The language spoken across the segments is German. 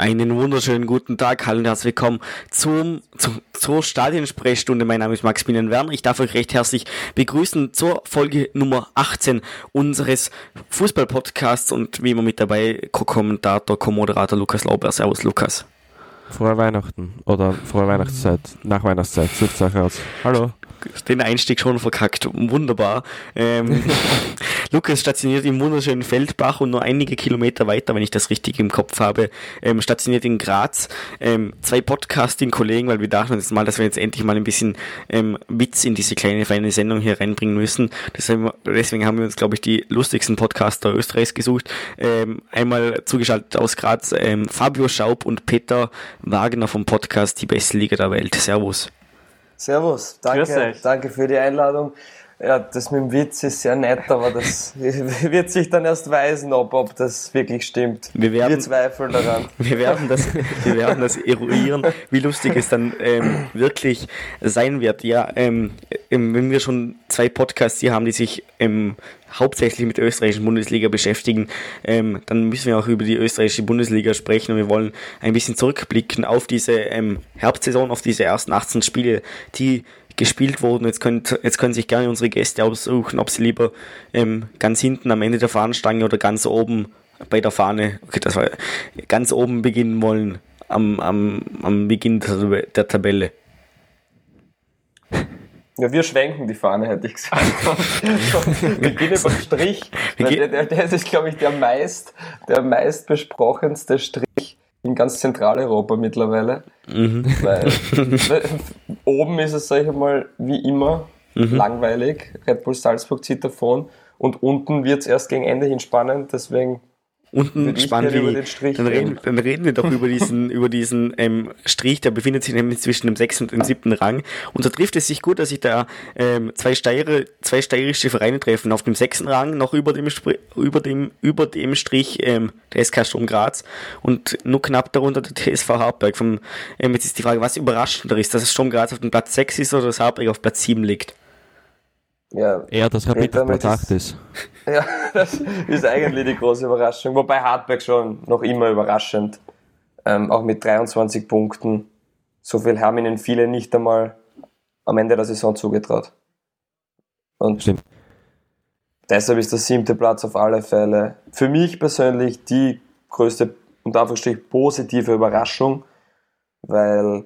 Einen wunderschönen guten Tag, hallo und herzlich willkommen zum, zum, zur Stadionsprechstunde. Mein Name ist Maximilian Werner. Ich darf euch recht herzlich begrüßen zur Folge Nummer 18 unseres Fußball-Podcasts und wie immer mit dabei Co-Kommentator, Co-Moderator Lukas Lauber. Servus Lukas. Frohe Weihnachten oder frohe Weihnachtszeit, nach Weihnachtszeit. Sucht euch aus. Hallo den Einstieg schon verkackt. Wunderbar. Ähm, Lukas stationiert im wunderschönen Feldbach und nur einige Kilometer weiter, wenn ich das richtig im Kopf habe, ähm, stationiert in Graz. Ähm, zwei Podcasting-Kollegen, weil wir dachten uns mal, dass wir jetzt endlich mal ein bisschen ähm, Witz in diese kleine, feine Sendung hier reinbringen müssen. Deswegen, deswegen haben wir uns, glaube ich, die lustigsten Podcaster Österreichs gesucht. Ähm, einmal zugeschaltet aus Graz ähm, Fabio Schaub und Peter Wagner vom Podcast Die beste Liga der Welt. Servus. Servus, danke, danke für die Einladung. Ja, das mit dem Witz ist sehr nett, aber das wird sich dann erst weisen, ob, ob das wirklich stimmt. Wir, werden, wir zweifeln daran. Wir werden das, wir werden das eruieren, wie lustig es dann ähm, wirklich sein wird. Ja, ähm, ähm wenn wir schon zwei Podcasts hier haben, die sich ähm, hauptsächlich mit der österreichischen Bundesliga beschäftigen, ähm, dann müssen wir auch über die österreichische Bundesliga sprechen und wir wollen ein bisschen zurückblicken auf diese ähm, Herbstsaison, auf diese ersten 18 Spiele, die gespielt wurden. Jetzt, könnt, jetzt können sich gerne unsere Gäste aussuchen, ob sie lieber ähm, ganz hinten am Ende der Fahnenstange oder ganz oben bei der Fahne, okay, das war ganz oben beginnen wollen am, am, am Beginn der, der Tabelle. Ja, wir schwenken die Fahne, hätte ich gesagt. wir gehen über den Strich. Der, der, der ist, glaube ich, der meist, der meist besprochenste Strich in ganz Zentraleuropa mittlerweile. Mhm. Weil, oben ist es, sag ich mal, wie immer mhm. langweilig. Red Bull Salzburg zieht davon. Und unten wird es erst gegen Ende hin spannend. Deswegen unten spannend wie, dann reden, dann reden wir doch über diesen, über diesen ähm, Strich, der befindet sich nämlich zwischen dem sechsten und dem siebten Rang. Und da trifft es sich gut, dass sich da ähm, zwei, Steirer, zwei steirische Vereine treffen. Auf dem sechsten Rang noch über dem, über dem, über dem Strich ähm, der SK Sturm Graz und nur knapp darunter der TSV Hartberg. Vom, ähm, jetzt ist die Frage, was überraschender ist, dass es Sturm Graz auf dem Platz 6 ist oder dass Hartberg auf Platz 7 liegt. Ja, Eher, dass Rapid auf Platz 8 ist. Ja, das ist eigentlich die große Überraschung. Wobei Hartberg schon noch immer überraschend, ähm, auch mit 23 Punkten. So viel haben ihnen viele nicht einmal am Ende der Saison zugetraut. Und Stimmt. deshalb ist der siebte Platz auf alle Fälle für mich persönlich die größte und einfach positive Überraschung, weil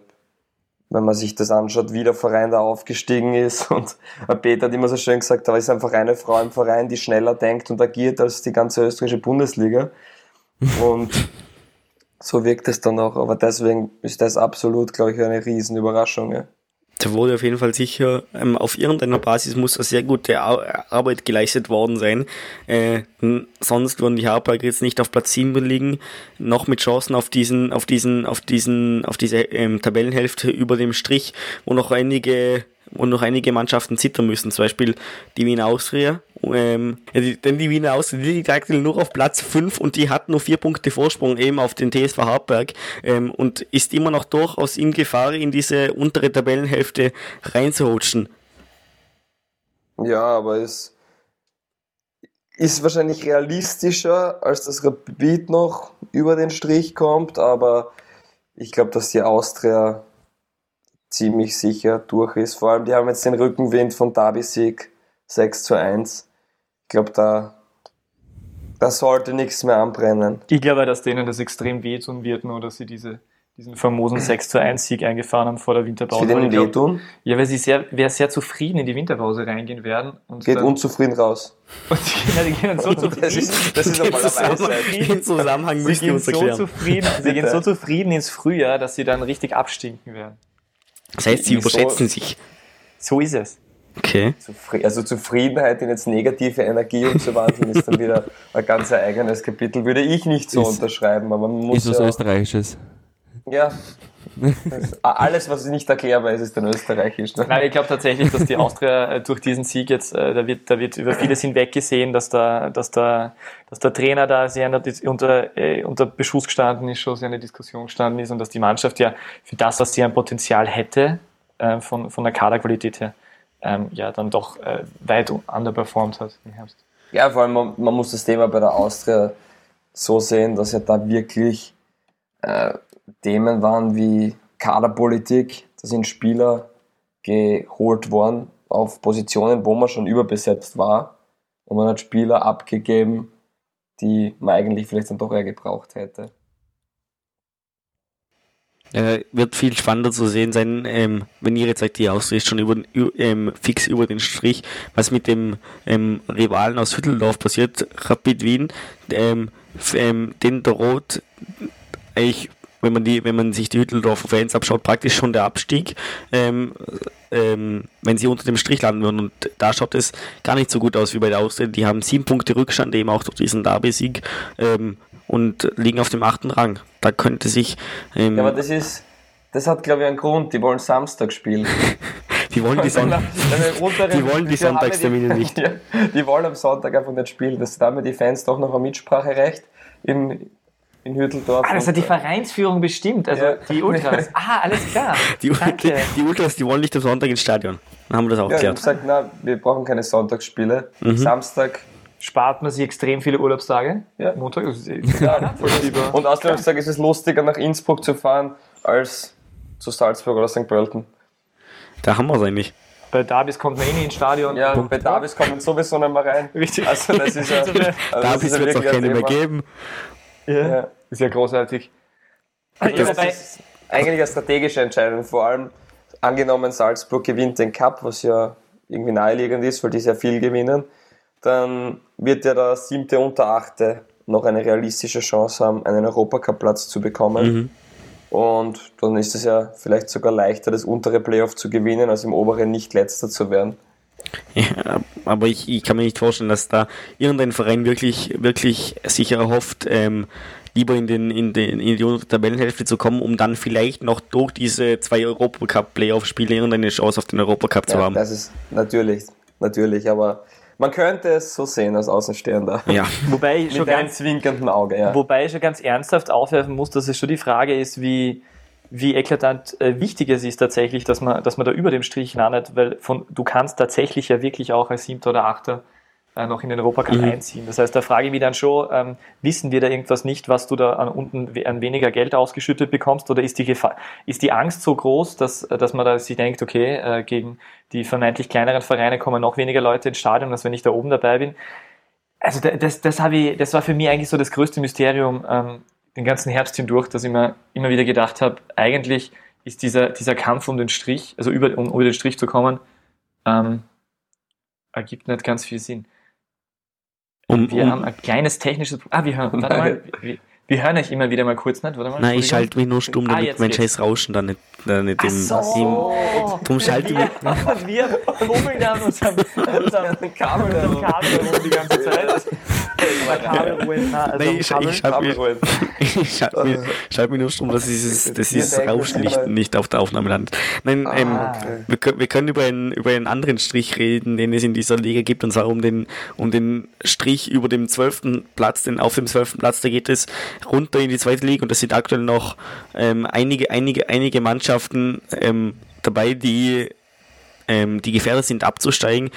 wenn man sich das anschaut, wie der Verein da aufgestiegen ist. Und Peter hat immer so schön gesagt, da ist einfach eine Frau im Verein, die schneller denkt und agiert als die ganze österreichische Bundesliga. Und so wirkt es dann auch. Aber deswegen ist das absolut, glaube ich, eine Riesenüberraschung. Ja da wurde auf jeden Fall sicher, ähm, auf irgendeiner Basis muss eine sehr gute Arbeit geleistet worden sein. Äh, sonst würden die Harper jetzt nicht auf Platz 7 liegen, noch mit Chancen auf diesen, auf diesen, auf diesen, auf diese ähm, Tabellenhälfte über dem Strich, wo noch einige und noch einige Mannschaften zittern müssen. Zum Beispiel die Wiener Austria. Ähm, denn die Wiener Austria, die liegt aktuell nur auf Platz 5 und die hat nur vier Punkte Vorsprung eben auf den TSV Hartberg ähm, und ist immer noch durchaus in Gefahr, in diese untere Tabellenhälfte reinzurutschen. Ja, aber es ist wahrscheinlich realistischer, als das Rapid noch über den Strich kommt, aber ich glaube, dass die Austria ziemlich sicher durch ist. Vor allem, die haben jetzt den Rückenwind von Derby-Sieg 6 zu 1. Ich glaube, da, da sollte nichts mehr anbrennen. Ich glaube, dass denen das extrem wehtun wird, nur dass sie diese, diesen famosen 6 zu 1 Sieg eingefahren haben vor der Winterpause. Wird denen wehtun? Ja, weil sie sehr, wer sehr zufrieden in die Winterpause reingehen werden. Und Geht unzufrieden raus. Und die, ja, die gehen so zufrieden. Das ist, das ist normalerweise Im Zusammenhang müssen wir uns erklären. So zufrieden, sie gehen so zufrieden ins Frühjahr, dass sie dann richtig abstinken werden. Das heißt, sie überschätzen so, sich. So ist es. Okay. Also Zufriedenheit in jetzt negative Energie umzuwandeln, ist dann wieder ein ganz eigenes Kapitel. Würde ich nicht so ist, unterschreiben, aber man muss. Ist was ja, Österreichisches. Ja, alles, was nicht erklärbar ist, ist dann österreichisch. Ne? Nein, ich glaube tatsächlich, dass die Austria äh, durch diesen Sieg jetzt, äh, da wird, da wird über vieles hinweggesehen, dass der, dass der, dass der Trainer da sehr unter, äh, unter Beschuss gestanden ist, schon sehr eine Diskussion gestanden ist und dass die Mannschaft ja für das, was sie an Potenzial hätte, äh, von, von der Kaderqualität her, ähm, ja, dann doch äh, weit underperformed hat im Herbst. Ja, vor allem, man, man muss das Thema bei der Austria so sehen, dass ja da wirklich Themen waren wie Kaderpolitik, da sind Spieler geholt worden auf Positionen, wo man schon überbesetzt war und man hat Spieler abgegeben, die man eigentlich vielleicht dann doch eher gebraucht hätte. Äh, wird viel spannender zu sehen sein, ähm, wenn ihr jetzt sagt, die Austria ist schon über, ähm, fix über den Strich, was mit dem ähm, Rivalen aus Hütteldorf passiert, Rapid Wien, ähm, ähm, den droht eigentlich wenn man die, wenn man sich die Hütteldorfer Fans abschaut, praktisch schon der Abstieg, ähm, ähm, wenn sie unter dem Strich landen würden. Und da schaut es gar nicht so gut aus wie bei der Austria. Die haben sieben Punkte Rückstand, eben auch durch diesen Derby-Sieg ähm, und liegen auf dem achten Rang. Da könnte sich. Ähm, ja, aber das ist, das hat glaube ich einen Grund. Die wollen Samstag spielen. die wollen die, Son die, wollen die Sonntagstermine nicht. Ja, die wollen am Sonntag einfach nicht spielen. Das, da haben die Fans doch noch ein Mitspracherecht im, in Hürteldorf. Ah, das hat die Vereinsführung bestimmt, also ja. die Ultras. Ah, alles klar. Die, Danke. die, Ultras, die wollen nicht am Sonntag ins Stadion. Dann haben wir das auch ja, geklärt. Ich gesagt, na, wir brauchen keine Sonntagsspiele. Mhm. Samstag spart man sich extrem viele Urlaubstage. Ja. Montag ist eh ja, Und außerdem sage ist es lustiger, nach Innsbruck zu fahren, als zu Salzburg oder St. Pölten. Da haben wir es eigentlich. Bei Davis kommt man eh nicht ins Stadion. Ja, bei Davis kommt man sowieso nicht mehr rein. Richtig. Also das ist ja, also Davis wird es auch keine mehr geben. Ja. ja. Ist ja großartig. Das, das ist eigentlich eine strategische Entscheidung. Vor allem angenommen, Salzburg gewinnt den Cup, was ja irgendwie naheliegend ist, weil die sehr viel gewinnen, dann wird ja der siebte und der achte noch eine realistische Chance haben, einen Europacup-Platz zu bekommen. Mhm. Und dann ist es ja vielleicht sogar leichter, das untere Playoff zu gewinnen, als im oberen nicht letzter zu werden. Ja, aber ich, ich, kann mir nicht vorstellen, dass da irgendein Verein wirklich, wirklich sich erhofft, ähm, lieber in, den, in, den, in die Tabellenhälfte zu kommen, um dann vielleicht noch durch diese zwei Europacup-Playoff-Spiele irgendeine Chance auf den Europacup ja, zu haben. Das ist natürlich, natürlich, aber man könnte es so sehen als Außenstehender. Ja. wobei ich schon ganz Auge, ja. Wobei ich schon ganz ernsthaft aufwerfen muss, dass es schon die Frage ist, wie, wie eklatant äh, wichtig es ist tatsächlich, dass man, dass man da über dem Strich landet, weil von, du kannst tatsächlich ja wirklich auch als Siebter oder Achter äh, noch in den Europacup mhm. einziehen. Das heißt, da frage ich mich dann schon, ähm, wissen wir da irgendwas nicht, was du da an unten an weniger Geld ausgeschüttet bekommst oder ist die Gefahr, ist die Angst so groß, dass, dass man da sich denkt, okay, äh, gegen die vermeintlich kleineren Vereine kommen noch weniger Leute ins Stadion, als wenn ich da oben dabei bin. Also das, das, habe ich, das war für mich eigentlich so das größte Mysterium ähm, den ganzen Herbst hindurch, dass ich mir immer wieder gedacht habe, eigentlich ist dieser, dieser Kampf um den Strich, also über, um über den Strich zu kommen, ähm, ergibt nicht ganz viel Sinn. Um, wir um, haben ein kleines technisches. Ah, wir hören. Warte mal. Wir, wir hören euch immer wieder mal kurz nicht. Mal. Nein, ich schalte mich nur stumm, damit ah, mein scheiß Rauschen da nicht, da nicht Ach so. im. Drum schalte ich mich. Wir fummeln an unserem, unserem Kabel, unserem Kabel rum die ganze Zeit. Nein, ich, ich schalte mich, ich schalt mich, schalt mich nur stumm, dass dieses, dass dieses Rauschen nicht, nicht auf der Aufnahme landet. Nein, ah, ähm, okay. wir, wir können über einen, über einen anderen Strich reden, den es in dieser Liga gibt, und zwar um den, um den Strich über dem zwölften Platz, denn auf dem zwölften Platz, da geht es runter in die zweite Liga und das sind aktuell noch ähm, einige, einige, einige Mannschaften ähm, dabei, die ähm, die gefährdet sind abzusteigen.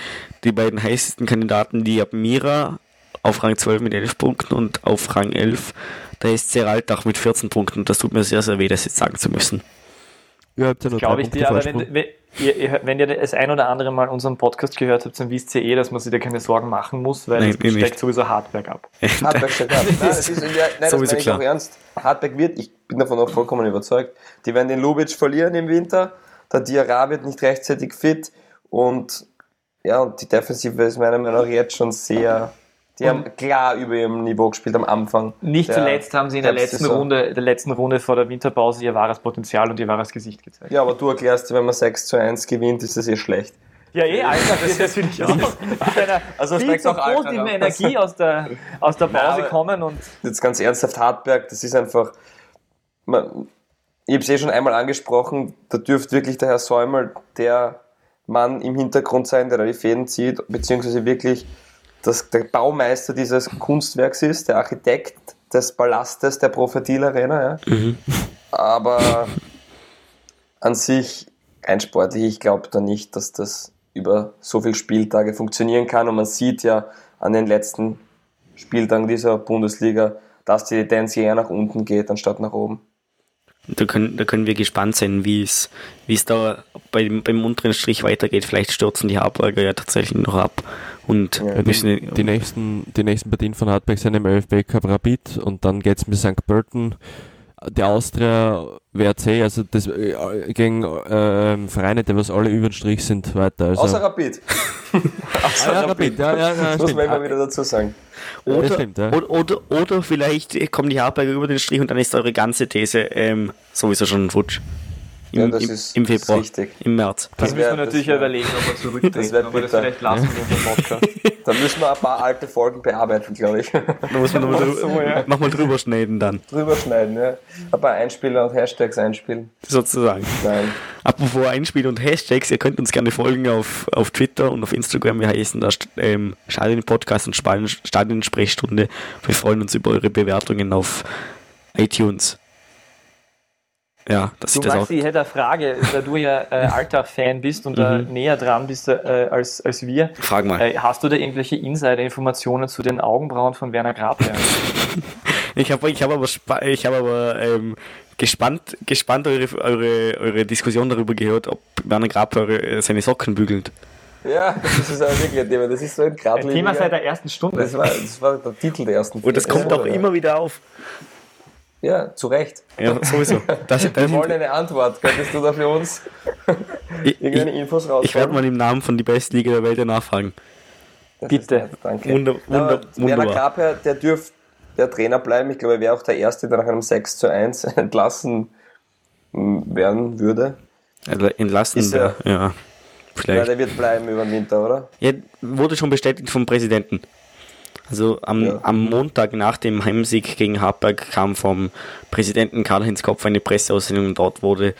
Die beiden heißesten Kandidaten, die Mira auf Rang 12 mit 11 Punkten und auf Rang 11 da ist Seraldach mit 14 Punkten. Das tut mir sehr, sehr weh, das jetzt sagen zu müssen. Ja, habt ihr noch Glaube ich dir, aber wenn, wenn, ihr, wenn ihr das ein oder andere Mal unseren Podcast gehört habt, dann wisst ihr eh, dass man sich da keine Sorgen machen muss, weil es steckt sowieso Hardback ab. Hardback steckt ab. Nein, das ist, ja, nein, sowieso das klar. auch ernst. Hardback wird, ich bin davon auch vollkommen überzeugt, die werden den Lubic verlieren im Winter, der Diarra wird nicht rechtzeitig fit und ja, und die Defensive ist meiner Meinung nach jetzt schon sehr die haben klar über ihrem Niveau gespielt am Anfang. Nicht zuletzt haben sie in der letzten Saison. Runde, der letzten Runde vor der Winterpause ihr wahres Potenzial und ihr wahres Gesicht gezeigt. Ja, aber du erklärst, wenn man 6 zu 1 gewinnt, ist das eh schlecht. Ja, eh, Alter, das, das finde ich auch. also viel zu positive Energie aus der, aus der Pause Nein, kommen und. Jetzt ganz ernsthaft, Hartberg, das ist einfach. Man, ich habe es eh schon einmal angesprochen, da dürfte wirklich der Herr Säumel der Mann im Hintergrund sein, der da die Fäden zieht, beziehungsweise wirklich das, der Baumeister dieses Kunstwerks ist, der Architekt des Palastes der Prophetil Arena. Ja. Mhm. Aber an sich ein sportlich, ich glaube da nicht, dass das über so viele Spieltage funktionieren kann. Und man sieht ja an den letzten Spieltagen dieser Bundesliga, dass die Tendenz eher nach unten geht, anstatt nach oben. Da können, da können wir gespannt sein, wie es, wie es da beim, beim unteren Strich weitergeht. Vielleicht stürzen die Hartberger ja tatsächlich noch ab. Und ja, die, die, nächsten, die nächsten Partien von Hartberg sind im ÖFB Cup Rapid und dann geht es mit St. Pölten der Austria WRC, also das, äh, gegen äh, Vereine, die was alle über den Strich sind, weiter. Also. Außer Rapid. Außer ah, ja, Rapid, ja, ja, ja, das muss man immer wieder dazu sagen. Oder, stimmt, ja. oder, oder, oder, vielleicht kommen die Hartberger über den Strich und dann ist eure ganze These ähm, sowieso schon futsch. Im, ja, das im, ist, im Februar, richtig. im März. Das, das müssen wir natürlich wär, überlegen, ob wir zurücktreten, das aber das vielleicht lassen wir Podcast. da müssen wir ein paar alte Folgen bearbeiten, glaube ich. Da muss man nochmal drüber, ja. mal drüber schneiden dann. Drüber schneiden, ja. Ein paar Einspieler und Hashtags einspielen. Sozusagen. Nein. Apropos Einspiel und Hashtags, ihr könnt uns gerne folgen auf, auf Twitter und auf Instagram. Wir heißen da ähm, Stadion Podcast und Stadion Sprechstunde. Wir freuen uns über eure Bewertungen auf iTunes. Ja, dass du das Maxi, auch. ich hätte eine Frage, da du ja äh, Alltag-Fan bist und äh, mhm. näher dran bist äh, als, als wir. Frag mal. Äh, hast du da irgendwelche Insider-Informationen zu den Augenbrauen von Werner Grabherr? ich habe ich hab aber, ich hab aber ähm, gespannt, gespannt eure, eure, eure Diskussion darüber gehört, ob Werner Grabherr äh, seine Socken bügelt. Ja, das ist aber wirklich ein Thema. Das ist so ein Ein Thema seit der ersten Stunde. Das war, das war der Titel der ersten Stunde. Und das kommt auch immer wieder auf. Ja, zu Recht. Ja, sowieso. Das, Wir wollen eine Antwort. Könntest du da für uns irgendeine Infos raus? Ich werde mal im Namen von die beste Liga der Welt nachfragen. Das Bitte. danke. Wunder, wunder, Werner Grabherr, der dürfte der Trainer bleiben. Ich glaube, er wäre auch der Erste, der nach einem 6 zu 1 entlassen werden würde. Entlassen, Ist er, ja. Vielleicht. Ja, der wird bleiben über den Winter, oder? Ja, wurde schon bestätigt vom Präsidenten. Also am, ja. am Montag nach dem Heimsieg gegen Hartberg kam vom Präsidenten Karl-Heinz Kopf eine Presseaussendung und dort wurde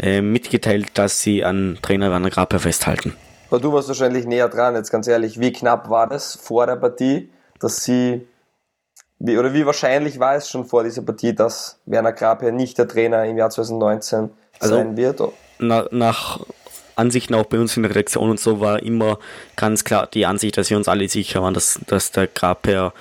äh, mitgeteilt, dass sie an Trainer Werner Graper festhalten. Aber du warst wahrscheinlich näher dran, jetzt ganz ehrlich. Wie knapp war das vor der Partie, dass sie, wie, oder wie wahrscheinlich war es schon vor dieser Partie, dass Werner Graper nicht der Trainer im Jahr 2019 also, sein wird? Na, nach Ansichten auch bei uns in der Redaktion und so war immer ganz klar die Ansicht, dass wir uns alle sicher waren, dass, dass der Graper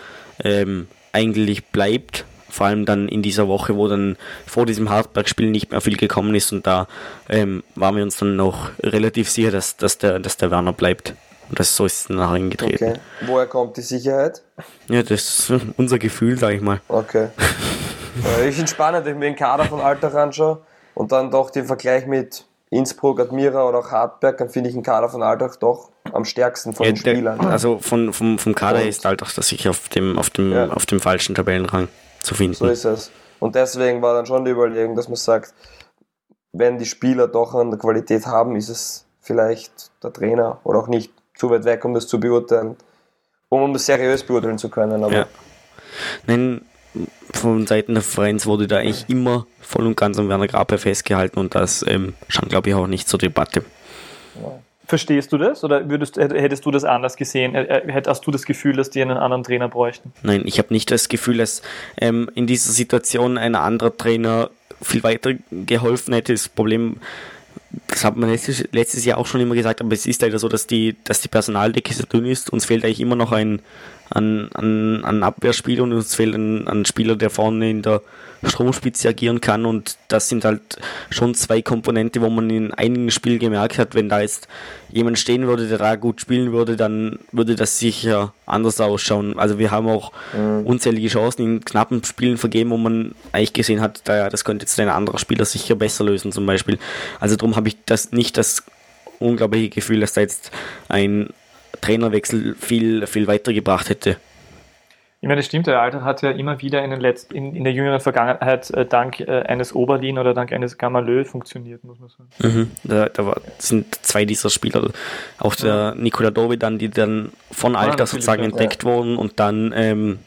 ähm, eigentlich bleibt. Vor allem dann in dieser Woche, wo dann vor diesem Hartberg-Spiel nicht mehr viel gekommen ist und da ähm, waren wir uns dann noch relativ sicher, dass, dass, der, dass der Werner bleibt. Und das so ist es nachher eingetreten. Okay. Woher kommt die Sicherheit? Ja, das ist unser Gefühl, sag ich mal. Okay. ich finde spannend, wenn ich mir den Kader von Alter anschaue und dann doch den Vergleich mit Innsbruck, Admira oder auch Hartberg, dann finde ich den Kader von Altach doch am stärksten von ja, den Spielern. Der, also von, vom, vom Kader und ist Altach das sich auf dem, auf, dem, ja. auf dem falschen Tabellenrang zu finden. So ist es. Und deswegen war dann schon die Überlegung, dass man sagt, wenn die Spieler doch an der Qualität haben, ist es vielleicht der Trainer oder auch nicht zu weit weg, um das zu beurteilen, um das seriös beurteilen zu können. Aber ja. Nein, von Seiten des Vereins wurde da eigentlich immer voll und ganz an Werner Grape festgehalten und das ähm, stand, glaube ich, auch nicht zur Debatte. Verstehst du das oder würdest, hättest du das anders gesehen? Hast du das Gefühl, dass die einen anderen Trainer bräuchten? Nein, ich habe nicht das Gefühl, dass ähm, in dieser Situation ein anderer Trainer viel weiter geholfen hätte. Das Problem, das hat man letztes, letztes Jahr auch schon immer gesagt, aber es ist leider so, dass die, dass die Personaldecke so dünn ist. Uns fehlt eigentlich immer noch ein, an, an, an Abwehrspiel und uns fehlt ein, ein Spieler, der vorne in der Stromspitze agieren kann und das sind halt schon zwei Komponente, wo man in einigen Spielen gemerkt hat, wenn da jetzt jemand stehen würde, der da gut spielen würde, dann würde das sicher anders ausschauen. Also wir haben auch mhm. unzählige Chancen in knappen Spielen vergeben, wo man eigentlich gesehen hat, da, das könnte jetzt ein anderer Spieler sicher besser lösen zum Beispiel. Also darum habe ich das nicht das unglaubliche Gefühl, dass da jetzt ein Trainerwechsel viel, viel weitergebracht hätte. Ich meine, das stimmt, der Alter hat ja immer wieder in, den letzten, in, in der jüngeren Vergangenheit äh, dank äh, eines Oberlin oder dank eines Gamalö funktioniert, muss man sagen. Mhm, da, da war, sind zwei dieser Spieler, auch der ja. Nikola Dovi dann, die dann von Alter ah, sozusagen entdeckt ja. wurden und dann ähm,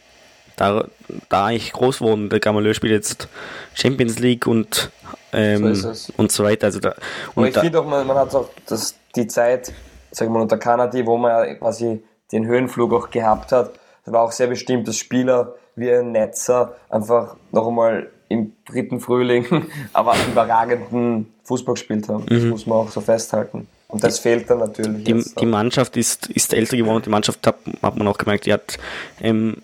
da, da ich groß wohne, der Gamalö spielt jetzt Champions League und, ähm, so, und so weiter. Also da, und Aber ich finde auch, man, man hat auch das, die Zeit, sag mal, unter Kanadi, wo man ja quasi den Höhenflug auch gehabt hat, das war auch sehr bestimmt, dass Spieler wie ein Netzer einfach noch einmal im dritten Frühling, aber überragenden Fußball gespielt haben. Das mhm. muss man auch so festhalten. Und das fehlt dann natürlich. Die, die Mannschaft ist, ist älter geworden. Die Mannschaft hat, hat man auch gemerkt, die hat ähm,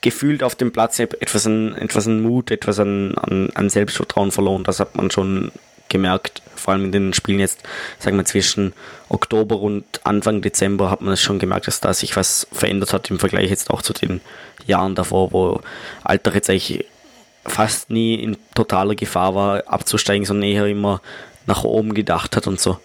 gefühlt auf dem Platz etwas an, etwas an Mut, etwas an, an, an Selbstvertrauen verloren. Das hat man schon gemerkt. Vor allem in den Spielen jetzt, sagen wir zwischen Oktober und Anfang Dezember hat man es schon gemerkt, dass da sich was verändert hat im Vergleich jetzt auch zu den Jahren davor, wo Alter jetzt eigentlich fast nie in totaler Gefahr war, abzusteigen, sondern eher immer nach oben gedacht hat und so.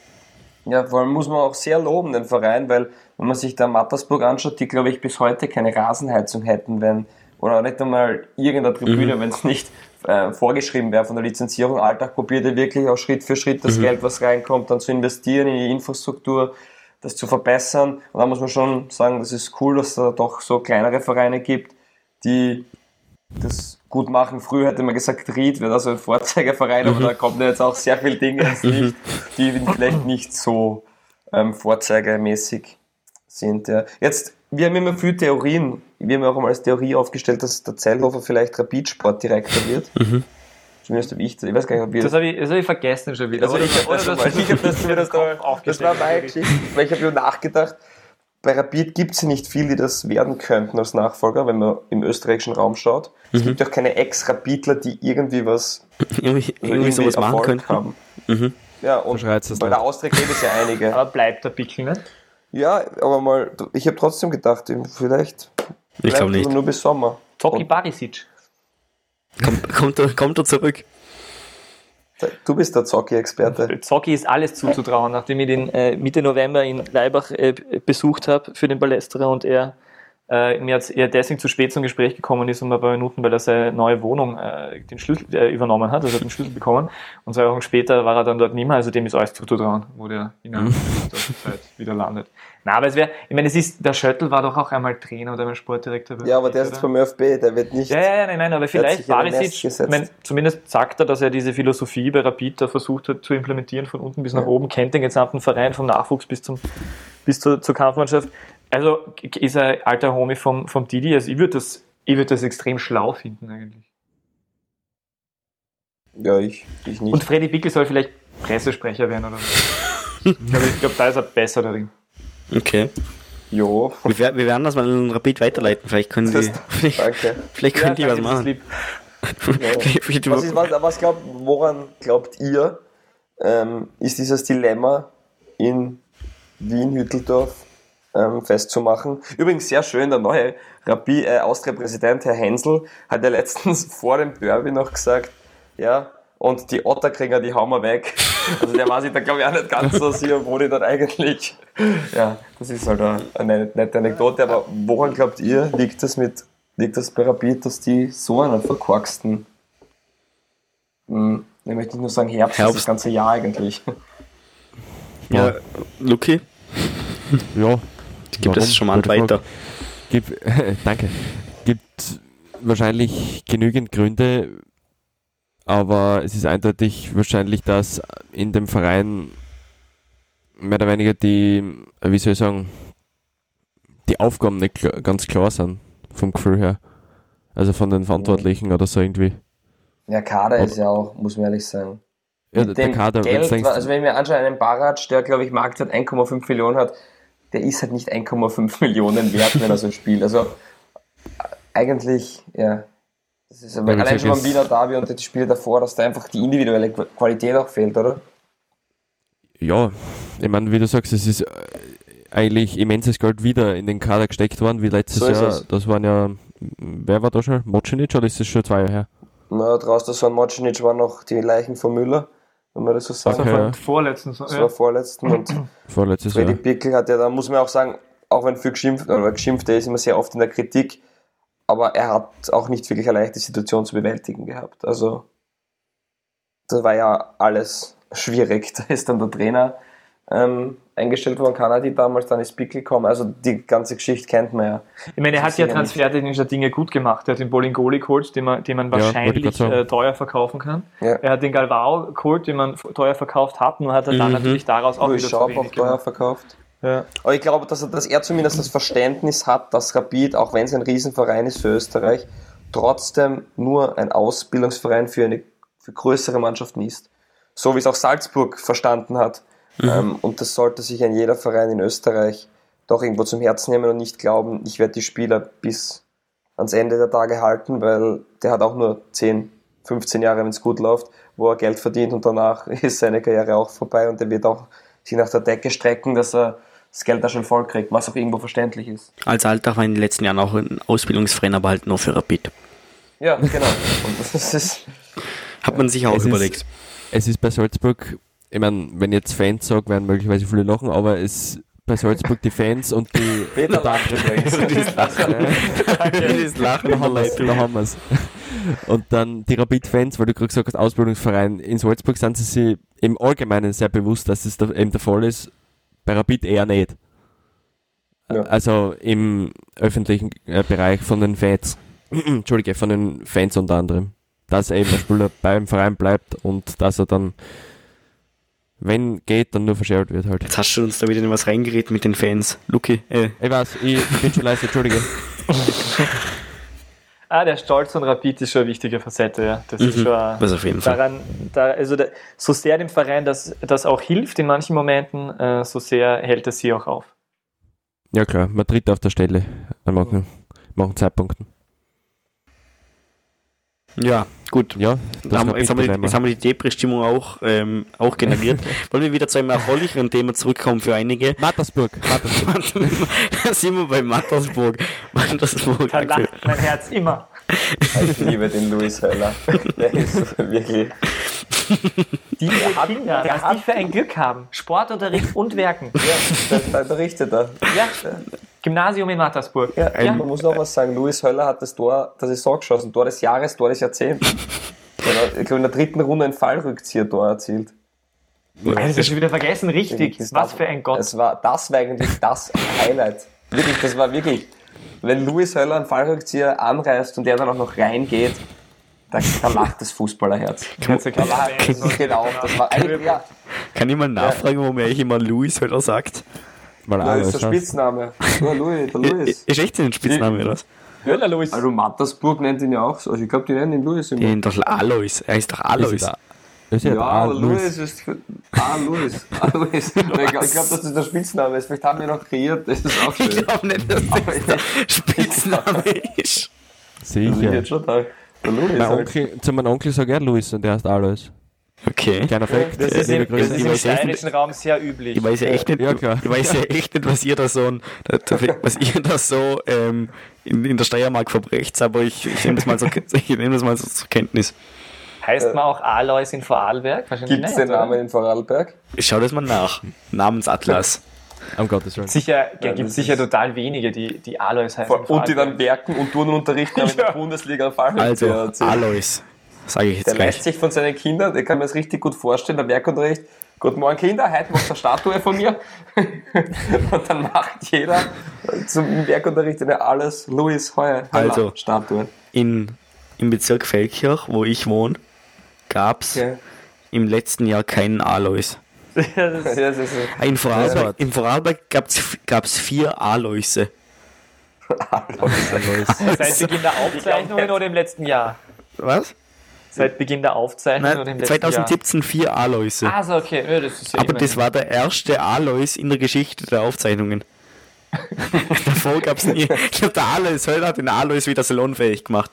Ja, vor allem muss man auch sehr loben, den Verein, weil wenn man sich da Mattersburg anschaut, die glaube ich bis heute keine Rasenheizung hätten, wenn, oder nicht einmal irgendeine Tribüne, mhm. wenn es nicht äh, vorgeschrieben wäre von der Lizenzierung. Alltag probiert er wirklich auch Schritt für Schritt das mhm. Geld, was reinkommt, dann zu investieren in die Infrastruktur, das zu verbessern. Und da muss man schon sagen, das ist cool, dass es da doch so kleinere Vereine gibt, die das gut machen. Früher hätte man gesagt, Ried wäre also ein Vorzeigeverein, mhm. aber da kommen jetzt auch sehr viele Dinge ins Licht, die vielleicht nicht so ähm, vorzeigemäßig sind. Ja. Jetzt, wir haben immer viele Theorien. Wir haben auch einmal als Theorie aufgestellt, dass der Zellhofer vielleicht Rapid-Sportdirektor wird. Mhm. Zumindest habe ich, ich weiß gar nicht, ob wir das habe ich, das hab ich vergessen schon wieder. Also ich habe das, das, hab das, das, da, das war meine Geschichte, weil ich habe nur nachgedacht, bei Rapid gibt es nicht viele, die das werden könnten als Nachfolger, wenn man im österreichischen Raum schaut. Mhm. Es gibt auch keine Ex-Rapidler, die irgendwie was irgendwie, irgendwie sowas machen könnten. Haben. Mhm. Ja, und bei der Austria gibt es ja einige. Aber bleibt der Pickel nicht? Ja, aber mal, ich habe trotzdem gedacht, vielleicht ich glaube nicht. nur bis Sommer. Zoki Barisic. Kommt, kommt, er, kommt er zurück? Du bist der Zocki-Experte. Zocki ist alles zuzutrauen, nachdem ich den äh, Mitte November in Leibach äh, besucht habe für den Ballesterer und er äh, mir jetzt eher deswegen zu spät zum Gespräch gekommen ist, um ein paar Minuten, weil er seine neue Wohnung äh, den Schlüssel äh, übernommen hat, also hat den Schlüssel bekommen. Und zwei Wochen später war er dann dort nicht mehr, also dem ist alles zuzutrauen, wo der innerhalb mhm. der Zeit wieder landet. Na, aber es wäre, ich meine, es ist, der Schöttl war doch auch einmal Trainer oder einmal Sportdirektor. Ja, aber der ist jetzt vom ÖFB, der wird nicht. Ja, ja, nein, nein, aber vielleicht Barisic, ich mein, zumindest sagt er, dass er diese Philosophie bei Rapid da versucht hat zu implementieren, von unten bis nach ja. oben, kennt den gesamten Verein, vom Nachwuchs bis zum, bis zur, zur Kampfmannschaft. Also ist er alter Homie vom, vom Didi. Also ich würde das, ich würd das extrem schlau finden eigentlich. Ja, ich, ich nicht. Und Freddy Bickel soll vielleicht Pressesprecher werden oder so. ich glaube, glaub, da ist er besser darin. Okay. Jo. Wir, wir, werden das mal in Rapid weiterleiten. Vielleicht können die, vielleicht, vielleicht können ja, die was machen. was, ist, was, was glaubt, woran glaubt ihr, ähm, ist dieses Dilemma in Wien-Hütteldorf ähm, festzumachen. Übrigens sehr schön, der neue Rabbi, äh, Austria-Präsident, Herr Hensel, hat ja letztens vor dem Derby noch gesagt, ja, und die Otterkringer, die hauen wir weg. Also der war sich da glaube ich auch nicht ganz so sicher, wo die dann eigentlich, ja, das ist halt eine nette Anekdote, aber woran glaubt ihr, liegt das mit, liegt das bei Rapid, dass die so einen verkorksten, hm, ich möchte nicht nur sagen Herbst, Herbst. das ganze Jahr eigentlich. Ja, Luki? Ja, Gibt Warum? es schon mal weiter? Gibt, danke. Gibt wahrscheinlich genügend Gründe, aber es ist eindeutig wahrscheinlich, dass in dem Verein mehr oder weniger die, wie soll ich sagen, die Aufgaben nicht klar, ganz klar sind, vom Gefühl her. Also von den Verantwortlichen oder so irgendwie. Ja, Kader ist ja auch, muss man ehrlich sagen. Ja, Mit der Kader, Geld, also wenn wir anschauen, einen Baratsch, der glaube ich Marktwert 1,5 Millionen hat, der ist halt nicht 1,5 Millionen wert, wenn er so spielt. Also eigentlich, ja. Das ist aber ja, allein schon beim Wiener Derby und die Spiele davor, dass da einfach die individuelle Qualität auch fehlt, oder? Ja, ich meine, wie du sagst, es ist äh, eigentlich immenses Geld wieder in den Kader gesteckt worden, wie letztes so Jahr. Es. Das waren ja, wer war da schon? Mocinic oder ist das schon zwei Jahre her? Na, draußen das war Mocinic, waren noch die Leichen von Müller wenn man das so sagt. Okay, ja. Vorletzten. Das war vorletzten und Vorletztes Freddy ja. Pickel hat ja, da muss man auch sagen, auch wenn viel geschimpft, oder geschimpft, der ist immer sehr oft in der Kritik, aber er hat auch nicht wirklich eine leichte Situation zu bewältigen gehabt. Also, das war ja alles schwierig. Da ist dann der Trainer ähm, eingestellt worden, Kanadi damals, dann ist Pickel gekommen. Also die ganze Geschichte kennt man ja. Ich meine, er hat ja transfertechnische Dinge gut gemacht. Er hat den Bolingoli geholt, den man, den man Ja, wahrscheinlich äh, teuer verkaufen kann. Ja. Er hat den Galvao geholt, den man teuer verkauft hat, nur hat er dann Mhm. natürlich daraus auch Louis wieder zu Schaub wenig auch teuer verkauft. Ja. Aber ich glaube, dass er, dass er zumindest das Verständnis hat, dass Rapid, auch wenn es ein Riesenverein ist für Österreich, trotzdem nur ein Ausbildungsverein für eine für größere Mannschaften ist. So wie es auch Salzburg verstanden hat. Ähm, und das sollte sich ein jeder Verein in Österreich doch irgendwo zum Herzen nehmen und nicht glauben, ich werde die Spieler bis ans Ende der Tage halten, weil der hat auch nur 10, 15 Jahre, wenn es gut läuft, wo er Geld verdient und danach ist seine Karriere auch vorbei und der wird auch sich nach der Decke strecken, dass er das Geld da schon voll kriegt, was auch irgendwo verständlich ist. Als Alltag war in den letzten Jahren auch ein Ausbildungsverein, aber halt nur für Rapid. Ja, genau. Und das ist, Hat man sich auch Es ist- überlegt. Es ist bei Salzburg, ich meine, wenn jetzt Fans sage, werden möglicherweise viele lachen, aber es bei Salzburg die Fans und die. Peter lacht übrigens. Das Lachen da haben wir's, da haben wir's. Und dann die Rapid-Fans, weil du gerade gesagt hast, Ausbildungsverein in Salzburg sind sie sich im Allgemeinen sehr bewusst, dass es da eben der Fall ist. Bei Rapid eher nicht. Ja. Also im öffentlichen äh, Bereich von den Fans. Entschuldige, von den Fans unter anderem. Dass eben der Spieler beim Verein bleibt und dass er dann, wenn geht, dann nur verschärft wird halt. Jetzt hast du uns da wieder in was reingeredet mit den Fans. Luki, äh, Ich weiß, ich, ich bin schon leise, Entschuldige. Ah, der Stolz und Rapid ist schon eine wichtige Facette, ja. Das ist Mhm. schon das auf jeden Fall. daran, da, also da, so sehr dem Verein das, das auch hilft in manchen Momenten, äh, so sehr hält es sie auch auf. Ja klar, man tritt auf der Stelle an manchen, manchen Zeitpunkten. Ja, gut. Ja, das Haben, jetzt, haben wir, jetzt haben wir die Depri-Stimmung auch, ähm, auch generiert. Wollen wir wieder zu einem erfreulicheren Thema zurückkommen für einige? Mattersburg, Mattersburg. da sind wir bei Mattersburg. Mattersburg. Da lacht mein Herz immer. Ich liebe den Luis Höller. Der ist wirklich. Die Kinder, was die für ein Glück haben. Sportunterricht und Werken. Ja, da, berichtet er. Ja, Gymnasium in Mattersburg. Ja, Ja. Man muss noch was sagen. Luis Höller hat das Tor der Saison geschossen. Tor des Jahres, Tor des Jahrzehnts. Er hat, Ich glaube, in der dritten Runde ein Fallrückzieher-Tor erzielt. Das ist schon wieder vergessen, richtig. Das Was für ein Gott. Das war, das war eigentlich das Highlight. Wirklich, das war wirklich. Wenn Luis Höller einen Fallrückzieher anreißt und der dann auch noch reingeht, da, da lacht das Fußballerherz. Da gleich erwähnen. genau, das war eigentlich, ja, Kann ich mal nachfragen, warum er eigentlich immer Louis Höller sagt? Mal das alles, ist der? Spitzname. Nur Louis, der Louis. Ist echt ein Spitzname, oder was? Höller, Luis. Also Mattersburg nennt ihn ja auch so. Also ich glaube, die nennen ihn Louis immer. Den doch Alois. Er heißt doch Alois. Ist ist ja, ah, aber Louis. Louis ist. Ah, Louis. Ah, Louis. Ich glaube, das der Spitzname ist. Vielleicht haben wir noch kreiert. Das ist auch Ich schön. glaube nicht, dass das der Spitzname ist. Ich Sicher. jetzt schon da. Der Louis Mein halt. Onkel, zu meinem Onkel sage ich Louis und der heißt Alois. Okay. Kleiner Fakt. Das ist im, das ist Ich im steirischen Raum sehr üblich. Ich weiß ja echt nicht, Ja, klar. ich weiß ja echt nicht, was ihr da so, was ihr da so ähm, in, in der Steiermark verbrecht, aber ich, ich nehme das mal so, ich nehme das mal so zur Kenntnis. Heißt man auch Alois in Vorarlberg? Wahrscheinlich Gibt es den Namen oder? in Vorarlberg? Ich schau das mal nach. Namensatlas. Um Gottes Willen. Sicher, ja, Ja, gibt sicher total wenige, die, die Alois heißen. in Und die dann werken und Turnen unterrichten haben in der Ja. Bundesliga am Also. Alois. Sage ich Der jetzt lässt gleich. sich von seinen Kindern, der kann mir das richtig gut vorstellen, der Werkunterricht. Guten Morgen Kinder, heute macht eine Statue von mir. und dann macht jeder zum Werkunterricht eine alles Louis Heuer Also. Statue. In, Im Bezirk Feldkirch, wo ich wohne, gab es Okay. im letzten Jahr keinen Alois. Das Ja, das ist In Vorarlberg, Ja. Vorarlberg gab es vier Aloise. Seit Beginn der Aufzeichnungen oder im letzten Jahr? Was? Seit Beginn der Aufzeichnungen oder im letzten 2017 vier Aloise. Jahr? Also okay, ja, das ist ja Aber immerhin. das war der erste Alois in der Geschichte der Aufzeichnungen. Davor gab es nie. Ich glaube, der Alois Höller hat den Alois wieder salonfähig gemacht.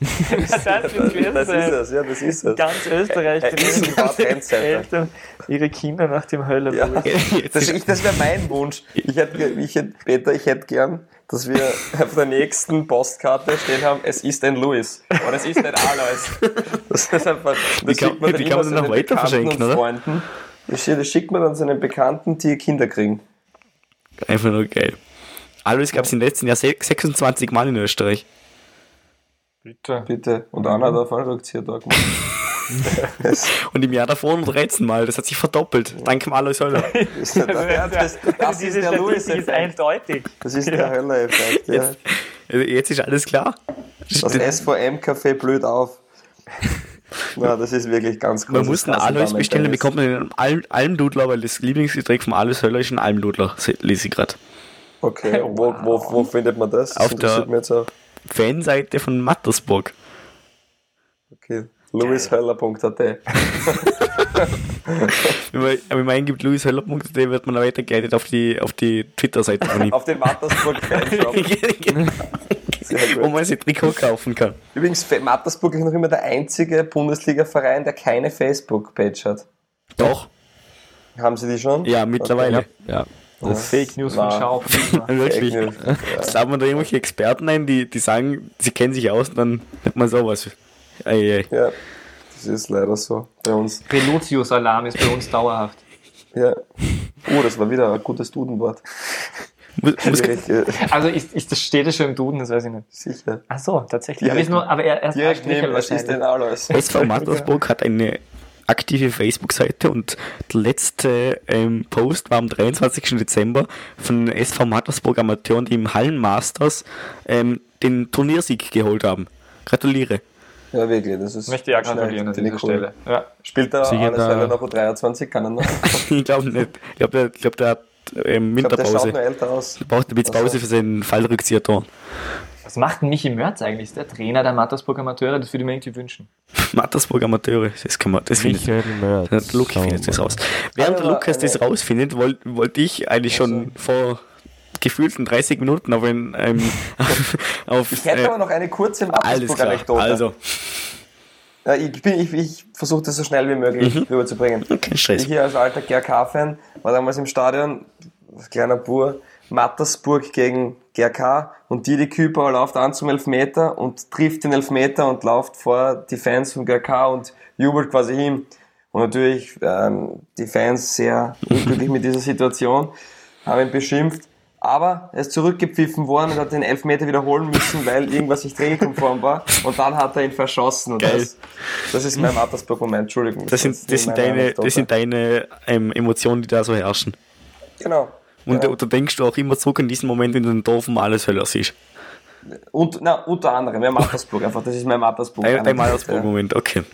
Das, ist es, ja, das ist es. ganz Österreich Er. Eltern ihre Kinder nach dem Hölle. Ja. Das, das wäre mein Wunsch. Ich hätte, ich hätte, Peter, ich hätte gern, dass wir auf der nächsten Postkarte stehen haben, es ist ein Louis. Oder es ist ein Alois. Das ist einfach, das kann- schickt man dann die immer kann man dann weiter Bekannten verschenken, und oder? Freunden. Das schi- das schickt man dann seinen Bekannten, die Kinder kriegen. Einfach nur geil. Alois gab es im letzten Jahr se- 26 Mal in Österreich. Bitte. Bitte. Und einer hat einen Fallrückzieher da gemacht. Und im Jahr davor nur 13 Mal. Das hat sich verdoppelt. Dank Alois Höller. Das, das, das, das Diese ist der Statistik ist eindeutig. Das ist der Höller-Effekt. Ja. Jetzt, jetzt ist alles klar. Das SVM-Café blöd auf. Na, das ist wirklich ganz groß. Man muss einen Alois bestellen, dann bekommt man einen Al Almdudler, weil das Lieblingsgetränk vom Alois Höller ist ein Almdudler, se- lese ich gerade. Okay, wo, wo, wo findet man das? Auf Das der- mich jetzt auch. Fanseite von Mattersburg. Okay. louishöller.at Wenn man, wenn man eingibt louishöller.de wird man weitergeleitet auf die, auf die Twitter-Seite. Auf den Mattersburg Fanshop. Genau. Wo man sich Trikot kaufen kann. Übrigens, Mattersburg ist noch immer der einzige Bundesliga-Verein, der keine Facebook-Page hat. Doch, Haben Sie die schon? ja, mittlerweile. Ja. Das, Fake News von. Schaub. Wirklich. News. Ja. Laden wir da irgendwelche Experten ein, die, die sagen, sie kennen sich aus dann nennt man sowas. Ei, ei. ja, das ist leider so bei uns. Reluzius-Alarm ist bei uns dauerhaft. Ja. Oh, das war wieder ein gutes Dudenwort. Also ist, ist das, steht das schon im Duden, das weiß ich nicht. sicher. Ach so, tatsächlich. Aber, Direkt- ist nur, aber er, erst Direkt Assistent wahrscheinlich. Alois. SV Mattersburg hat eine aktive Facebook-Seite und der letzte ähm, Post war am 23. Dezember von SV Mattersburg Amateuren, die im Hallenmasters ähm, den Turniersieg geholt haben. Gratuliere. Ja, wirklich, das ist. Ich möchte ja gratulieren an dieser ich cool. Stelle. Ja. Spielt der da- Weiler noch 23? Kann er noch? Ich ich glaube nicht. Ich glaube, der, ich glaub, der hat ähm, glaube, der schaut Winterpause. noch älter aus. Braucht ein bisschen Ach so. Pause für seinen Fallrückzieher-Tor. Was macht denn Michi Mörz eigentlich? Ist der Trainer der Mattersburg Amateure? Das würde ich mir irgendwie wünschen. Mattersburg Amateure, das kann man, das findet Michael Mörz. Der Luki findet das raus. Während der Aber Lukas das eine- rausfindet, wollte wollt ich eigentlich schon vor gefühlten 30 Minuten auf ein, ähm, auf, auf Ich hätte äh, aber noch eine kurze. Mattersburg-Anekdote. Also, Ja, ich bin- ich, ich versuche das so schnell wie möglich Mhm. rüberzubringen. kein Stress. Ich hier als alter GRK-Fan war damals im Stadion, kleiner Bur, Mattersburg gegen GRK und Didi Küper läuft an zum Elfmeter und trifft den Elfmeter und läuft vor die Fans von GRK und jubelt quasi hin. Und natürlich ähm, die Fans sehr unglücklich mit dieser Situation, haben ihn beschimpft. Aber er ist zurückgepfiffen worden und hat den Elfmeter wiederholen müssen, weil irgendwas nicht regelkonform war. Und dann hat er ihn verschossen. Und das, das ist mein Mattersburg-Moment, Entschuldigung. Das sind, das sind deine, das sind deine ähm, Emotionen, die da so herrschen. Genau. Und genau. da, da denkst du auch immer zurück an diesen Moment, in dem Dorf um alles Höller siehst. Und, na, unter anderem, ja, Mattersburg einfach, das ist mein Mattersburg. Dein, dein Mallersburg-Moment, okay.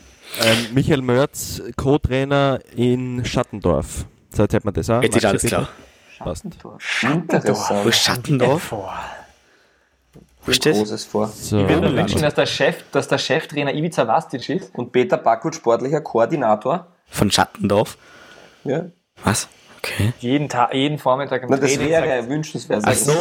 Ähm, Michael Mörz, Co-Trainer in Schattendorf. Seit hat man das auch. Jetzt ist alles bitte? klar. Wo ist Schattendorf? Vor. Wo ist das? Großes vor. So. Ich würde mir wünschen, dass der, Chef, dass der Cheftrainer Ivica Vastic ist. Und Peter Bakut, sportlicher Koordinator. Von Schattendorf? Ja. Was? Okay. Jeden, Tag, jeden Vormittag im Na, das Training wäre sagt, wünschenswert. Ach so.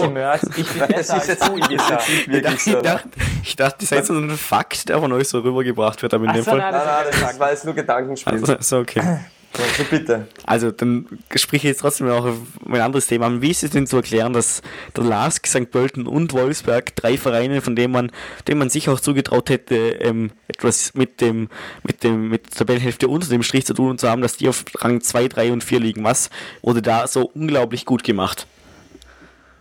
Ich bin Das besser ist jetzt als du, Ivica. Ich wirklich dachte, so. ich dachte, ich dachte, das sei so ein Fakt, der von euch so rübergebracht wird, aber in Ach dem so, Fall. nein, Nein, nein, das war jetzt nur Gedankenspiel. Also, so, okay. Also bitte. Also, dann sprich ich jetzt trotzdem noch auf mein anderes Thema an. Wie ist es denn zu erklären, dass der LASK, St. Pölten und Wolfsberg, drei Vereine, von denen man, denen man sich auch zugetraut hätte, ähm, etwas mit dem, mit dem, mit der Tabellenhälfte unter dem Strich zu tun und zu haben, dass die auf Rang 2, 3 und 4 liegen. Was wurde da so unglaublich gut gemacht?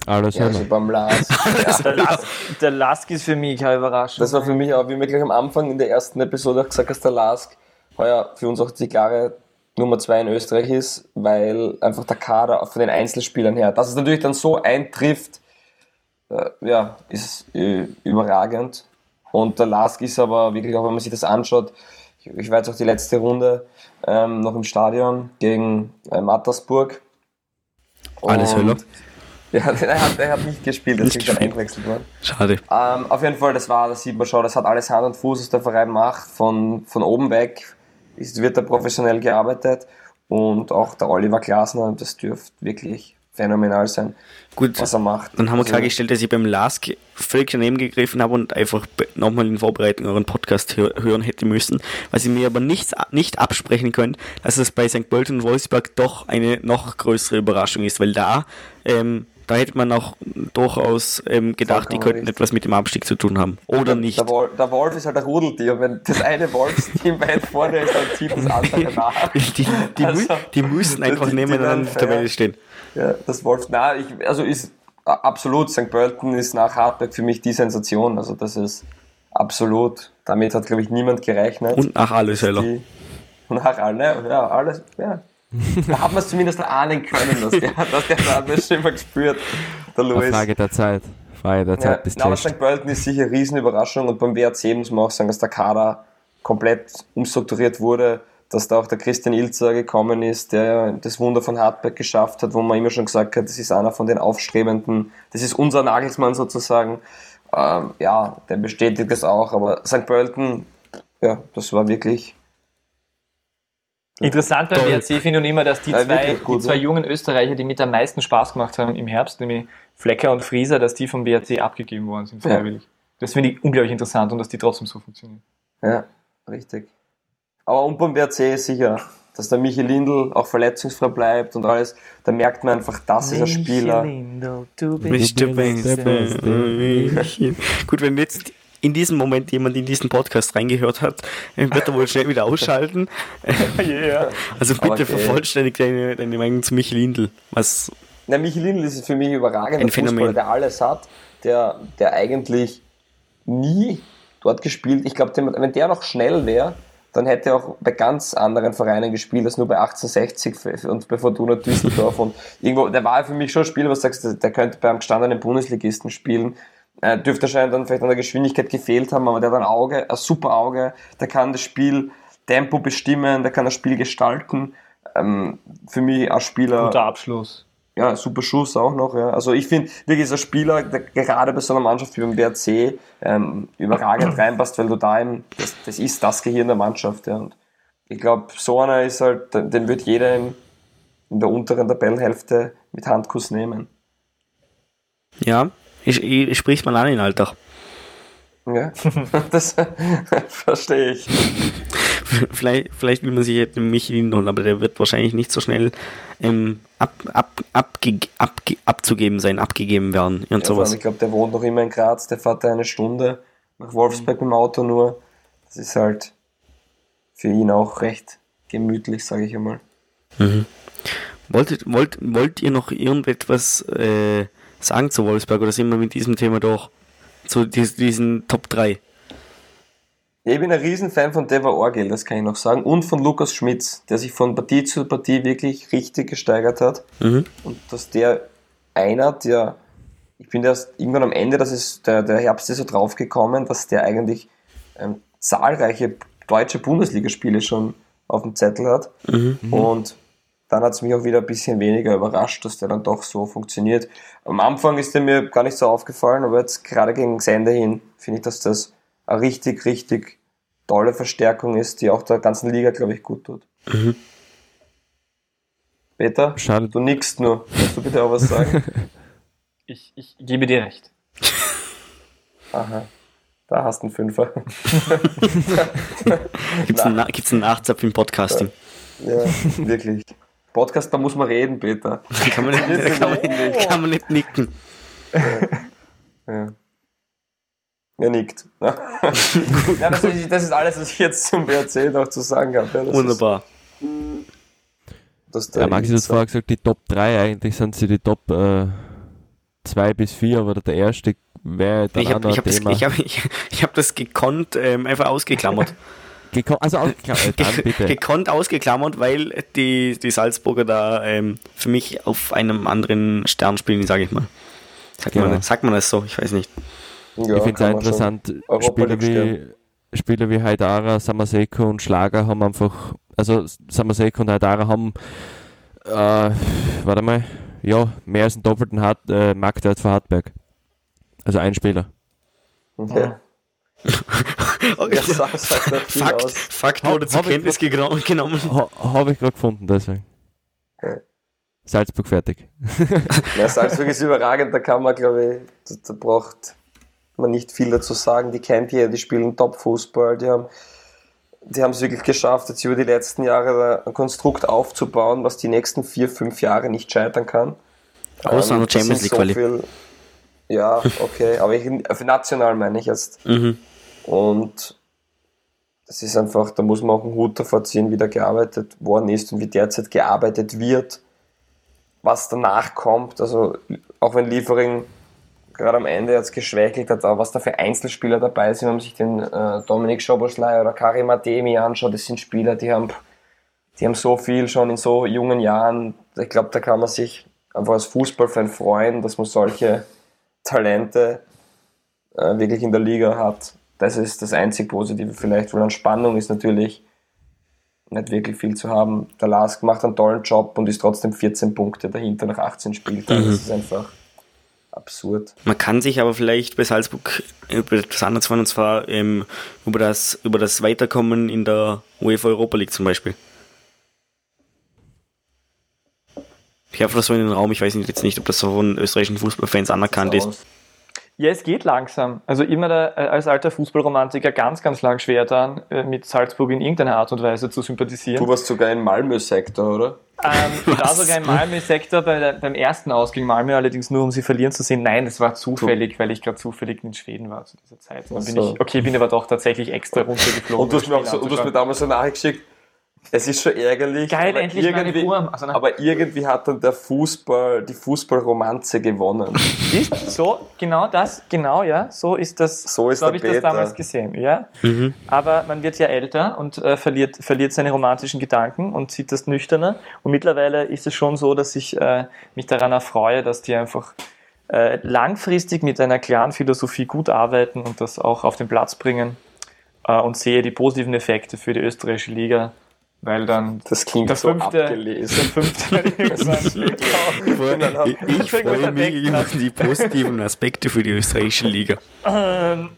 Alles Ja, also beim Lars. Der Lask, der Lask ist für mich keine Überraschung. Das war für mich auch, wie wir gleich am Anfang in der ersten Episode auch gesagt hast, der Lask heuer für uns auch die klare Nummer zwei in Österreich ist, weil einfach der Kader von den Einzelspielern her, dass es natürlich dann so eintrifft, äh, ja, ist äh, überragend. Und der Lask ist aber wirklich, auch wenn man sich das anschaut, ich, ich war jetzt auch die letzte Runde ähm, noch im Stadion gegen äh, Mattersburg. Alles Höller? Ja, er hat, er hat nicht gespielt, deswegen dann gespielt. eingewechselt worden. Schade. Ähm, auf jeden Fall, das war, das sieht man schon, das hat alles Hand und Fuß, was der Verein macht, von, von oben weg ist, wird da professionell gearbeitet und auch der Oliver Glasner, das dürfte wirklich phänomenal sein, Gut. was er macht. Dann haben wir Also, klargestellt, dass ich beim LASK völlig daneben gegriffen habe und einfach nochmal in Vorbereitung euren Podcast hör hören hätte müssen. Was ihr mir aber nicht, nicht absprechen könnt, dass es bei St. Pölten und Wolfsburg doch eine noch größere Überraschung ist, weil da, ähm, da hätte man auch durchaus ähm, gedacht, die könnten richtig. etwas mit dem Abstieg zu tun haben. Oder nicht. Der Wolf, der Wolf ist halt ein Rudeltier. Wenn das eine Wolfsteam weit vorne ist, dann zieht das andere nach. Die, die, die, Also, die müssen einfach die- nebeneinander in der Tabelle stehen. Ja, das Wolf, na, ich, also ist absolut, St. Pölten ist nach Hartberg für mich die Sensation. Also das ist absolut damit hat, glaube ich, niemand gerechnet. Und nach alles heller. Und nach alle, ja, alles, ja. Da hat man es zumindest ahnen können, dass der, dass der das schon mal gespürt, der Louis. Frage der Zeit. Frage der Zeit Ja, bis na, aber. St. Pölten ist sicher eine Riesenüberraschung und beim WRC muss man auch sagen, dass der Kader komplett umstrukturiert wurde, dass da auch der Christian Ilzer gekommen ist, der das Wunder von Hartberg geschafft hat, wo man immer schon gesagt hat, das ist einer von den Aufstrebenden, das ist unser Nagelsmann sozusagen. Ähm, ja, der bestätigt das auch, aber St. Pölten, ja, das war wirklich Interessant beim. WRC finde ich immer, dass die Ja, zwei, gut, die zwei ja. jungen Österreicher, die mit am meisten Spaß gemacht haben im Herbst, nämlich Flecker und Frieser, dass die vom WRC abgegeben worden sind, Ja. freiwillig. Das finde ich unglaublich interessant und dass die trotzdem so funktionieren. Ja, richtig. Aber und beim WRC ist sicher, dass der Michi Lindl auch verletzungsfrei bleibt und alles, da merkt man einfach, das ist ein Spieler. Mr. bist der Beste. Gut, wenn jetzt in diesem Moment jemand in diesen Podcast reingehört hat, wird er wohl schnell wieder ausschalten. Also bitte okay. vervollständig deine, deine Meinung zu Michael Lindl. Was, Na, Michi Lindl ist für mich überragender Ein Phänomen. Fußballer, der alles hat, der, der eigentlich nie dort gespielt. Ich glaube, wenn der noch schnell wäre, dann hätte er auch bei ganz anderen Vereinen gespielt, als nur bei 1860 und bei Fortuna Düsseldorf. und irgendwo, der war für mich schon ein Spieler, was du sagst, der- der könnte beim gestandenen Bundesligisten spielen. Äh, dürfte wahrscheinlich dann vielleicht an der Geschwindigkeit gefehlt haben, aber der hat ein Auge, ein super Auge, der kann das Spiel Tempo bestimmen, der kann das Spiel gestalten. Ähm, für mich als Spieler Guter Abschluss. ja, super Schuss auch noch. Ja. Also ich finde wirklich ist ein Spieler, der gerade bei so einer Mannschaft wie beim WRC ähm, überragend reinpasst, weil du da eben, das, das ist das Gehirn der Mannschaft. Ja. Und ich glaube, so einer ist halt, den den wird jeder in, in der unteren Tabellenhälfte mit Handkuss nehmen. ja, ich, ich, spricht man an in Alltag. Ja, das verstehe ich. Vielleicht, vielleicht will man sich jetzt den Michael Lindl holen, aber der wird wahrscheinlich nicht so schnell ähm, ab, ab, abge, abge, abzugeben sein, abgegeben werden und Ja, sowas. ich glaube, der wohnt noch immer in Graz, der fährt da eine Stunde nach Wolfsberg mit dem Auto nur. Das ist halt für ihn auch recht gemütlich, sage ich einmal. Wolltet, wollt, wollt ihr noch irgendetwas äh, sagen zu Wolfsberg oder sind wir mit diesem Thema durch? Zu dies, diesen Top 3? Ja, ich bin ein Riesenfan von Deva Orgel, das kann ich noch sagen, und von Lukas Schmitz, der sich von Partie zu Partie wirklich richtig gesteigert hat. Mhm. Und dass der einer, der, ich bin erst irgendwann am Ende, das ist der, der Herbst ist so draufgekommen, dass der eigentlich ähm, zahlreiche deutsche Bundesligaspiele schon auf dem Zettel hat. Und dann hat es mich auch wieder ein bisschen weniger überrascht, dass der dann doch so funktioniert. Am Anfang ist der mir gar nicht so aufgefallen, aber jetzt gerade gegen das Ende hin finde ich, dass das eine richtig, richtig tolle Verstärkung ist, die auch der ganzen Liga, glaube ich, gut tut. Peter, Schade. du nickst nur. Kannst du bitte auch was sagen? Ich, ich gebe dir recht. Aha, da hast du einen Fünfer. Gibt's einen, Na- gibt's einen Nachzapf im Podcasting? ja, wirklich. Podcast, da muss man reden, Peter. Kann man nicht, kann man, reden. kann man nicht nicken. Ja. Er nickt. ja, das, ist, das ist alles, was ich jetzt zum WRC noch zu sagen habe. Ja, das Wunderbar. Ist, der Ja, Max hat vorher gesagt, die Top 3, eigentlich sind sie die Top 2 bis 4, aber der erste wäre dann Ich habe hab das, Thema. ich hab, ich, ich hab das gekonnt ähm, einfach ausgeklammert. Geko- also ausgeklammert, äh, dann bitte. gekonnt ausgeklammert, weil die, die Salzburger da ähm, für mich auf einem anderen Stern spielen, sage ich mal. Sagt, Genau. man, sagt man das so? Ich weiß nicht. ja, ich finde es interessant, Spieler wie, Spieler wie Haidara, Samaseko und Schlager haben einfach, also Samaseko und Haidara haben, äh, warte mal, ja, mehr als einen doppelten Hart, äh, Marktwert für Hartberg. Also ein Spieler. Ja. Ja, sag, sag nicht viel Fakt, aus. Fakt wurde zur Kenntnis genommen. Ha, Habe ich gerade gefunden, deswegen. Okay. Salzburg fertig. Ja, Salzburg ist überragend, da kann man, glaube ich, da, da braucht man nicht viel dazu sagen. Die kennt ihr, die spielen Top-Fußball, die haben die haben es wirklich geschafft, jetzt über die letzten Jahre ein Konstrukt aufzubauen, was die nächsten vier, fünf Jahre nicht scheitern kann. Außer Ähm, Champions League Quali. viel- Ja, okay, aber ich, für national meine ich jetzt. Mhm. Und das ist einfach, da muss man auch einen Hut davor ziehen, wie da gearbeitet worden ist und wie derzeit gearbeitet wird, was danach kommt. Also auch wenn Liefering gerade am Ende jetzt geschwächelt hat, was da für Einzelspieler dabei sind, wenn man sich den äh, Dominik Schoboslai oder Karim Ademi anschaut, das sind Spieler, die haben, die haben so viel schon in so jungen Jahren. Ich glaube, da kann man sich einfach als Fußballfan freuen, dass man solche Talente äh, wirklich in der Liga hat. Das ist das einzig Positive vielleicht, weil an Spannung ist natürlich nicht wirklich viel zu haben. Der Lask macht einen tollen Job und ist trotzdem 14 Punkte dahinter nach 18 Spieltagen. Mhm. Das ist einfach absurd. Man kann sich aber vielleicht bei Salzburg über etwas anderes freuen, und zwar ähm, über, das, über das Weiterkommen in der UEFA Europa League zum Beispiel. Ich habe das so in den Raum, ich weiß jetzt nicht, ob das so von österreichischen Fußballfans anerkannt ist. Ja, es geht langsam. Also immer da, äh, als alter Fußballromantiker ganz, ganz lang schwer dann, äh, mit Salzburg in irgendeiner Art und Weise zu sympathisieren. Du warst sogar im Malmö-Sektor, oder? Ähm, ich war sogar im Malmö-Sektor bei beim ersten Aus gegen Malmö, allerdings nur um sie verlieren zu sehen. Nein, das war zufällig, weil ich gerade zufällig in Schweden war zu dieser Zeit. Dann bin ich, okay, bin aber doch tatsächlich extra runtergeflogen. Und du hast mir, auch so, du hast mir damals so nachgeschickt, es ist schon ärgerlich. Geil, aber endlich irgendwie. Also, aber irgendwie hat dann der Fußball, die Fußballromanze gewonnen. Ist so, genau das, genau, ja, so ist das. So ist so habe ich das damals gesehen, ja. Mhm. Aber man wird ja älter und äh, verliert, verliert seine romantischen Gedanken und sieht das nüchterner. Und mittlerweile ist es schon so, dass ich äh, mich daran erfreue, dass die einfach äh, langfristig mit einer klaren Philosophie gut arbeiten und das auch auf den Platz bringen äh, und sehe die positiven Effekte für die österreichische Liga weil dann das klingt der so fünfte, abgelesen. Der fünfte ich, ich freue mich über die positiven Aspekte für die österreichische Liga. Ähm,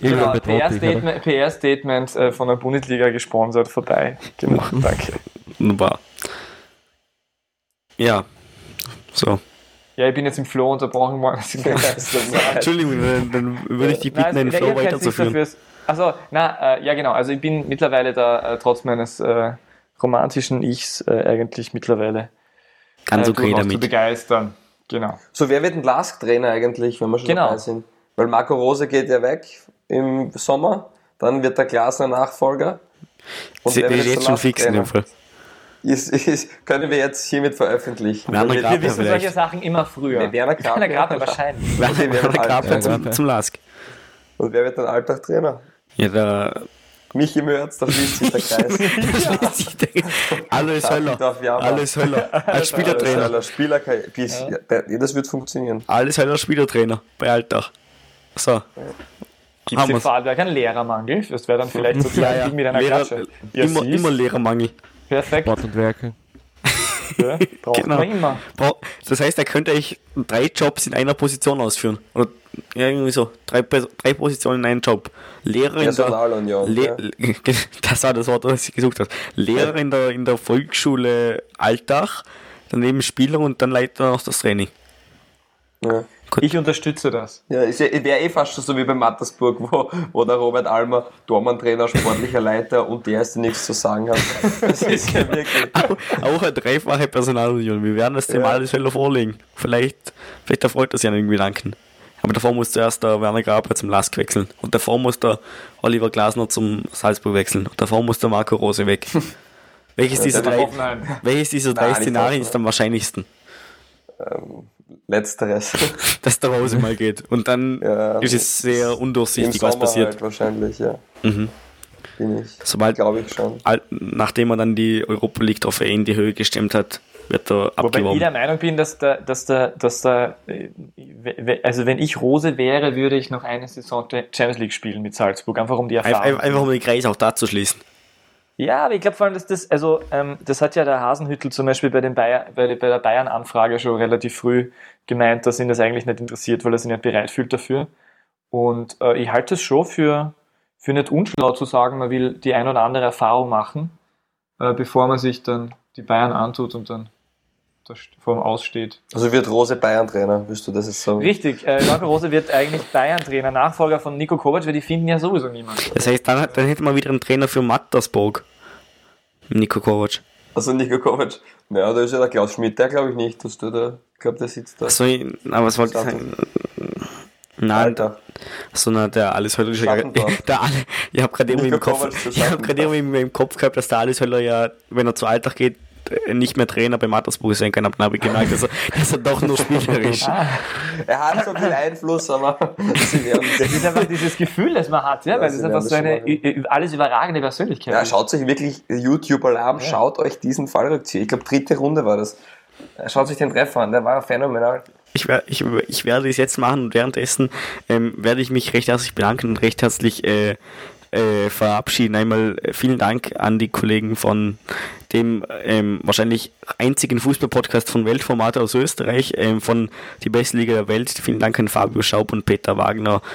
genau, PR-Statement PR äh, von der Bundesliga gesponsert vorbei. Genau, danke. Wunderbar. Ja, so. Ja, ich bin jetzt im Flow unterbrochen worden. Entschuldigung, dann, dann würde ich die bitten, den Flow weiterzuführen. Also, na, äh, ja genau. Also ich bin mittlerweile da äh, trotz meines äh, romantischen Ichs äh, eigentlich mittlerweile ganz äh, okay damit. zu begeistern. Genau. So, wer wird ein Lask-Trainer eigentlich, wenn wir schon genau. dabei sind? Weil Marco Rose geht ja weg im Sommer, dann wird der Glasner Nachfolger. Und Sie, ist jetzt schon fix in dem Fall. Ist, ist, können wir jetzt hiermit veröffentlichen. Werner wir, wir wissen solche Sachen immer früher. Werner Grabner, Werner wahrscheinlich. Werner, Werner Grabner zum, zum Lask. Und wer wird dann Alltag-Trainer? Ja, der. Michi Mörz, da schließt sich der Kreis. Alles Höller. Alles Höller. Als Spielertrainer. Alles Spieler, bis, ja. das wird funktionieren. Alles Höller Spielertrainer bei Alltag. So. Gibt es im Fahrwerk einen Lehrermangel? Das wäre dann vielleicht so ja, ja. mit einer Lehrer, Klatsche. Immer, immer Lehrermangel. Perfekt. Sport und Werke. Ja, braucht genau. man immer. Das heißt, er könnte eigentlich drei Jobs in einer Position ausführen. Oder irgendwie so, drei, drei Positionen in einem Job. Lehrer in der, Le ja. das war das Wort, das ich gesucht habe. Lehrer in der, in der Volksschule Alltag, daneben Spieler und dann Leiter noch das Training. Ja. Ich unterstütze das. Ja, ich wäre eh fast schon so wie bei Mattersburg, wo, wo der Robert Almer, Dormann-Trainer, sportlicher Leiter und der erste nichts zu sagen hat. Das ist ja wirklich. auch, auch eine dreifache Personalunion. Wir werden das dem ja. alles vorlegen. Vielleicht, vielleicht erfreut das ja irgendwie danken. Aber davor muss zuerst der Werner Graber zum Lask wechseln. Und davor muss der Oliver Glasner zum Salzburg wechseln. Und davor muss der Marco Rose weg. welches, dieser drei, welches dieser drei Szenarien ist am wahrscheinlichsten? Ähm, letzteres. Dass der Rose mal geht. Und dann ja, ist es sehr undurchsichtig, was passiert. Halt wahrscheinlich, ja. Mhm. Bin ich. Sobald, glaube ich schon. Nachdem er dann die Europa League Trophäe in die Höhe gestemmt hat, wird er abgeworben. Wobei ich der Meinung bin, dass der, dass der, dass der, äh, also wenn ich Rose wäre, würde ich noch eine Saison Champions League spielen mit Salzburg, einfach um die Erfahrung. Einfach, einfach um den Kreis auch da zu schließen. Ja, aber ich glaube vor allem, dass das, also ähm, das hat ja der Hasenhüttel zum Beispiel bei, den Bayer, bei, bei der Bayern-Anfrage schon relativ früh gemeint, dass ihn das eigentlich nicht interessiert, weil er sich nicht bereit fühlt dafür. Und äh, ich halte es schon für, für nicht unschlau zu sagen, man will die ein oder andere Erfahrung machen, äh, bevor man sich dann die Bayern antut und dann vor dem Aussteht. Also wird Rose Bayern-Trainer, wirst du das jetzt sagen? Richtig, äh, Marco Rose wird eigentlich Bayern-Trainer, Nachfolger von Nico Kovac, weil die finden ja sowieso niemanden. Das heißt, dann, dann hätten wir wieder einen Trainer für Mattersburg. Nico Kovac. Also Nico Kovac. Naja, da ist ja der Klaus Schmidt, der glaube ich nicht, dass du da, ich glaube, der sitzt da. Achso, aber was wollte ich sagen? Nein, Alter. So, na, der alles Höller, der alle, ich habe gerade irgendwie im Kopf, ich habe gerade irgendwie im Kopf gehabt, dass der alles Höller ja, wenn er zu Alltag geht, nicht mehr Trainer bei Mattersburg sein kann, habe ich gemerkt, dass er, dass er doch nur spielerisch. Ah. er hat so viel Einfluss, aber sie werden das ist einfach dieses Gefühl, das man hat, ja, ja weil es ist einfach so eine alles überragende Persönlichkeit. Ja, schaut euch wirklich YouTube-Alarm, ja. schaut euch diesen Fallrückzieher. Ich glaube, dritte Runde war das. Schaut sich den Treffer an, der war phänomenal. Ich, ich, ich werde es jetzt machen und währenddessen ähm, werde ich mich recht herzlich bedanken und recht herzlich äh, äh, verabschieden. Einmal äh, vielen Dank an die Kollegen von dem ähm, wahrscheinlich einzigen Fußballpodcast von Weltformat aus Österreich, ähm, von die beste Liga der Welt. Vielen Dank an Fabio Schaub und Peter Wagner